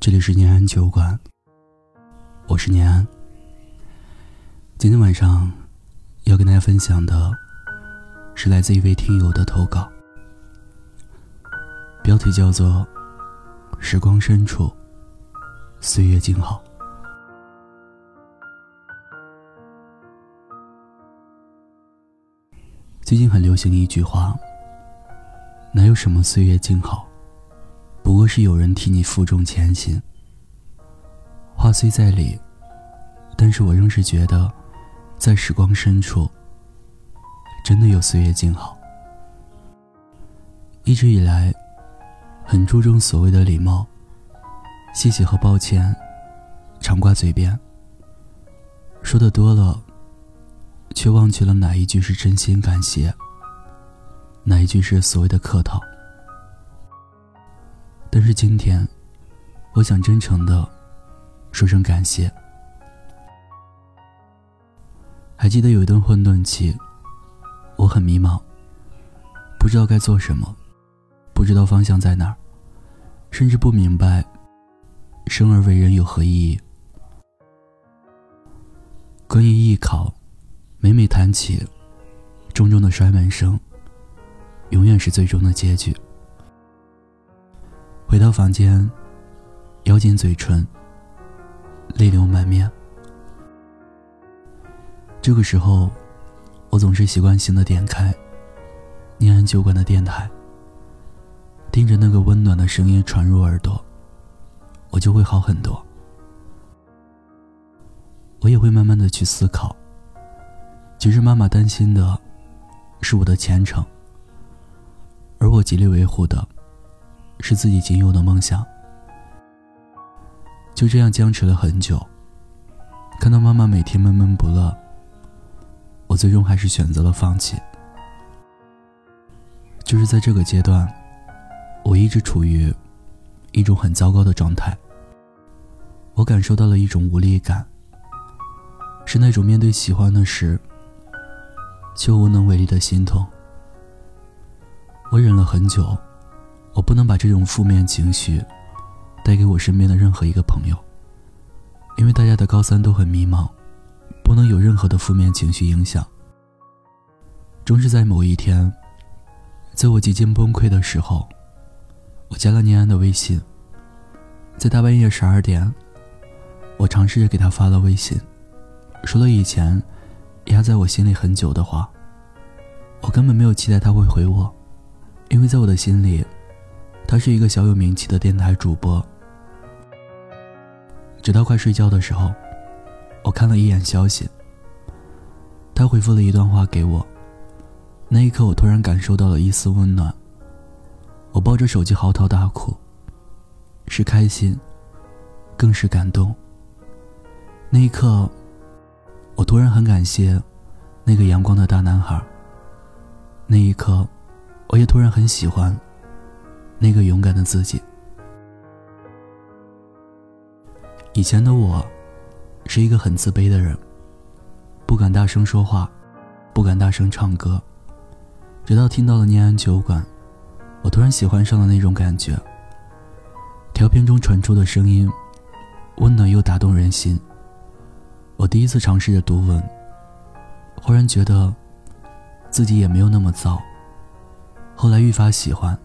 这里是念安酒馆，我是念安。今天晚上要跟大家分享的是来自一位听友的投稿，标题叫做《时光深处，岁月静好》。最近很流行一句话：“哪有什么岁月静好？”不过是有人替你负重前行。话虽在理，但是我仍是觉得，在时光深处，真的有岁月静好。一直以来，很注重所谓的礼貌，谢谢和抱歉，常挂嘴边。说的多了，却忘记了哪一句是真心感谢，哪一句是所谓的客套。但是今天，我想真诚的说声感谢。还记得有一段混沌期，我很迷茫，不知道该做什么，不知道方向在哪儿，甚至不明白生而为人有何意义。关于艺考，每每谈起，重重的摔门声，永远是最终的结局。回到房间，咬紧嘴唇，泪流满面。这个时候，我总是习惯性的点开念安酒馆的电台，听着那个温暖的声音传入耳朵，我就会好很多。我也会慢慢的去思考，其实妈妈担心的是我的前程，而我极力维护的。是自己仅有的梦想，就这样僵持了很久。看到妈妈每天闷闷不乐，我最终还是选择了放弃。就是在这个阶段，我一直处于一种很糟糕的状态。我感受到了一种无力感，是那种面对喜欢的事却无能为力的心痛。我忍了很久。我不能把这种负面情绪带给我身边的任何一个朋友，因为大家的高三都很迷茫，不能有任何的负面情绪影响。终是在某一天，在我几近崩溃的时候，我加了念安的微信。在大半夜十二点，我尝试着给他发了微信，说了以前压在我心里很久的话。我根本没有期待他会回我，因为在我的心里。他是一个小有名气的电台主播。直到快睡觉的时候，我看了一眼消息，他回复了一段话给我。那一刻，我突然感受到了一丝温暖。我抱着手机嚎啕大哭，是开心，更是感动。那一刻，我突然很感谢那个阳光的大男孩。那一刻，我也突然很喜欢。那个勇敢的自己。以前的我，是一个很自卑的人，不敢大声说话，不敢大声唱歌。直到听到了念安酒馆，我突然喜欢上了那种感觉。调频中传出的声音，温暖又打动人心。我第一次尝试着读文，忽然觉得，自己也没有那么糟。后来愈发喜欢。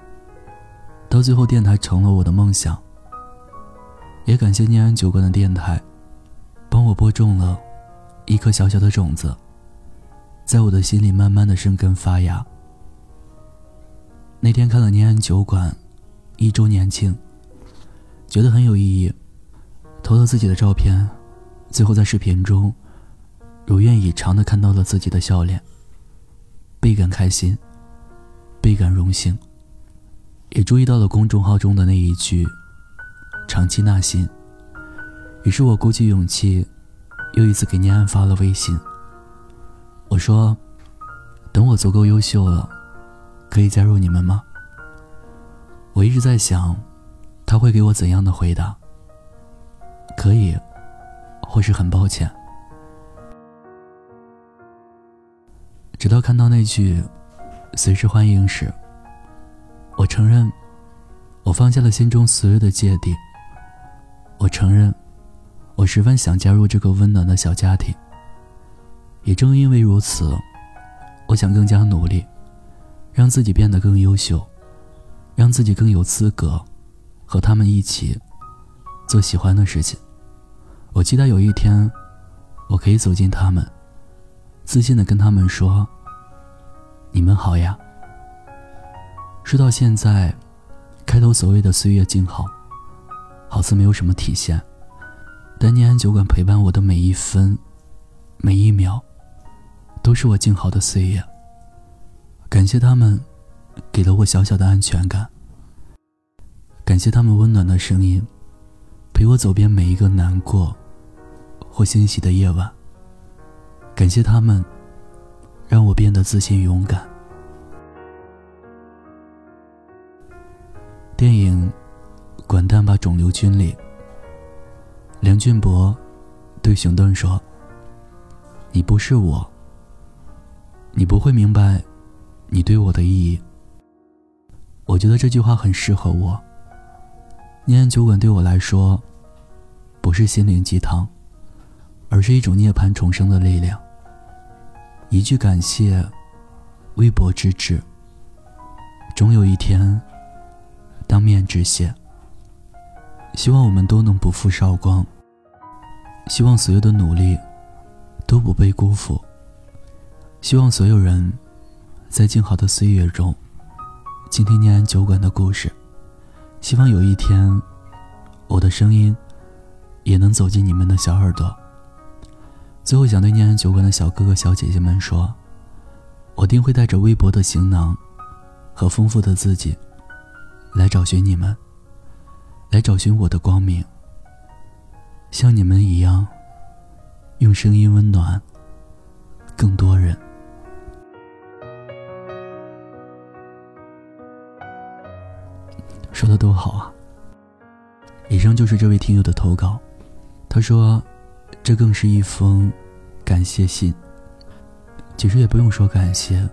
到最后，电台成了我的梦想。也感谢念安酒馆的电台，帮我播种了一颗小小的种子，在我的心里慢慢的生根发芽。那天看了念安酒馆一周年庆，觉得很有意义，投了自己的照片，最后在视频中如愿以偿的看到了自己的笑脸，倍感开心，倍感荣幸。也注意到了公众号中的那一句“长期纳新”，于是我鼓起勇气，又一次给念安发了微信。我说：“等我足够优秀了，可以加入你们吗？”我一直在想，他会给我怎样的回答？可以，或是很抱歉。直到看到那句“随时欢迎”时。我承认，我放下了心中所有的芥蒂，我承认，我十分想加入这个温暖的小家庭。也正因为如此，我想更加努力，让自己变得更优秀，让自己更有资格和他们一起做喜欢的事情。我期待有一天，我可以走进他们，自信的跟他们说：“你们好呀。”说到现在，开头所谓的岁月静好，好似没有什么体现，但念安酒馆陪伴我的每一分、每一秒。都是我静好的岁月。感谢他们，给了我小小的安全感。感谢他们温暖的声音，陪我走遍每一个难过或欣喜的夜晚。感谢他们，让我变得自信勇敢。电影《滚蛋吧，肿瘤君》里，梁俊博对熊顿说：“你不是我。”你不会明白，你对我的意义。我觉得这句话很适合我。念安酒馆对我来说，不是心灵鸡汤，而是一种涅槃重生的力量。一句感谢，微薄之至。终有一天，当面致谢。希望我们都能不负韶光。希望所有的努力，都不被辜负。希望所有人，在静好的岁月中，倾听念安酒馆的故事。希望有一天，我的声音，也能走进你们的小耳朵。最后，想对念安酒馆的小哥哥、小姐姐们说：，我定会带着微薄的行囊，和丰富的自己，来找寻你们，来找寻我的光明。像你们一样，用声音温暖更多人。说的多好啊！以上就是这位听友的投稿。他说：“这更是一封感谢信。其实也不用说感谢，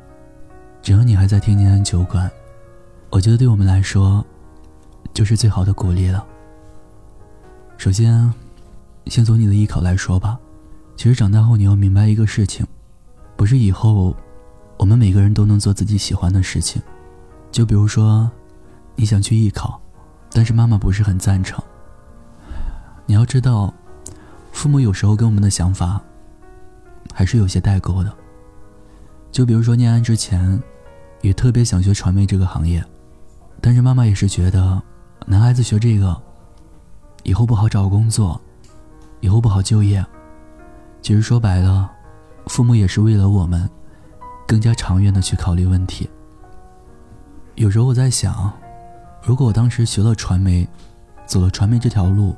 只要你还在听念安酒馆，我觉得对我们来说，就是最好的鼓励了。首先，先从你的艺考来说吧。其实长大后你要明白一个事情，不是以后我们每个人都能做自己喜欢的事情。就比如说。”你想去艺考，但是妈妈不是很赞成。你要知道，父母有时候跟我们的想法还是有些代沟的。就比如说念安之前，也特别想学传媒这个行业，但是妈妈也是觉得，男孩子学这个，以后不好找工作，以后不好就业。其实说白了，父母也是为了我们，更加长远的去考虑问题。有时候我在想。如果我当时学了传媒，走了传媒这条路，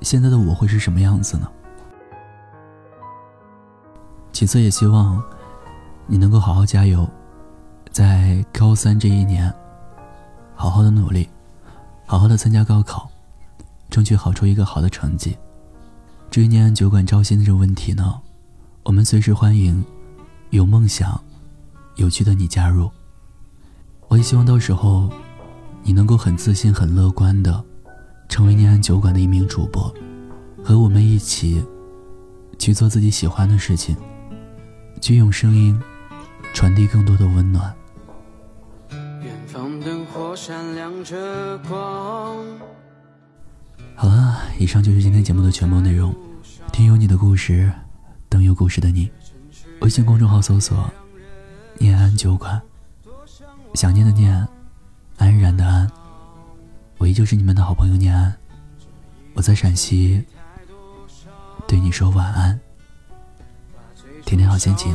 现在的我会是什么样子呢？其次，也希望你能够好好加油，在高三这一年，好好的努力，好好的参加高考，争取考出一个好的成绩。至于念安酒馆招新的这个问题呢，我们随时欢迎有梦想、有趣的你加入。我也希望到时候。你能够很自信、很乐观的，成为念安酒馆的一名主播，和我们一起去做自己喜欢的事情，去用声音传递更多的温暖。好了，以上就是今天节目的全部内容。听有你的故事，等有故事的你。微信公众号搜索“念安酒馆”，想念的念。安然的安，我依旧是你们的好朋友念安。我在陕西，对你说晚安，天天好心情。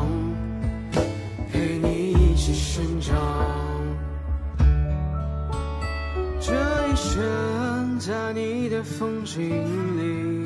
站在你的风景里，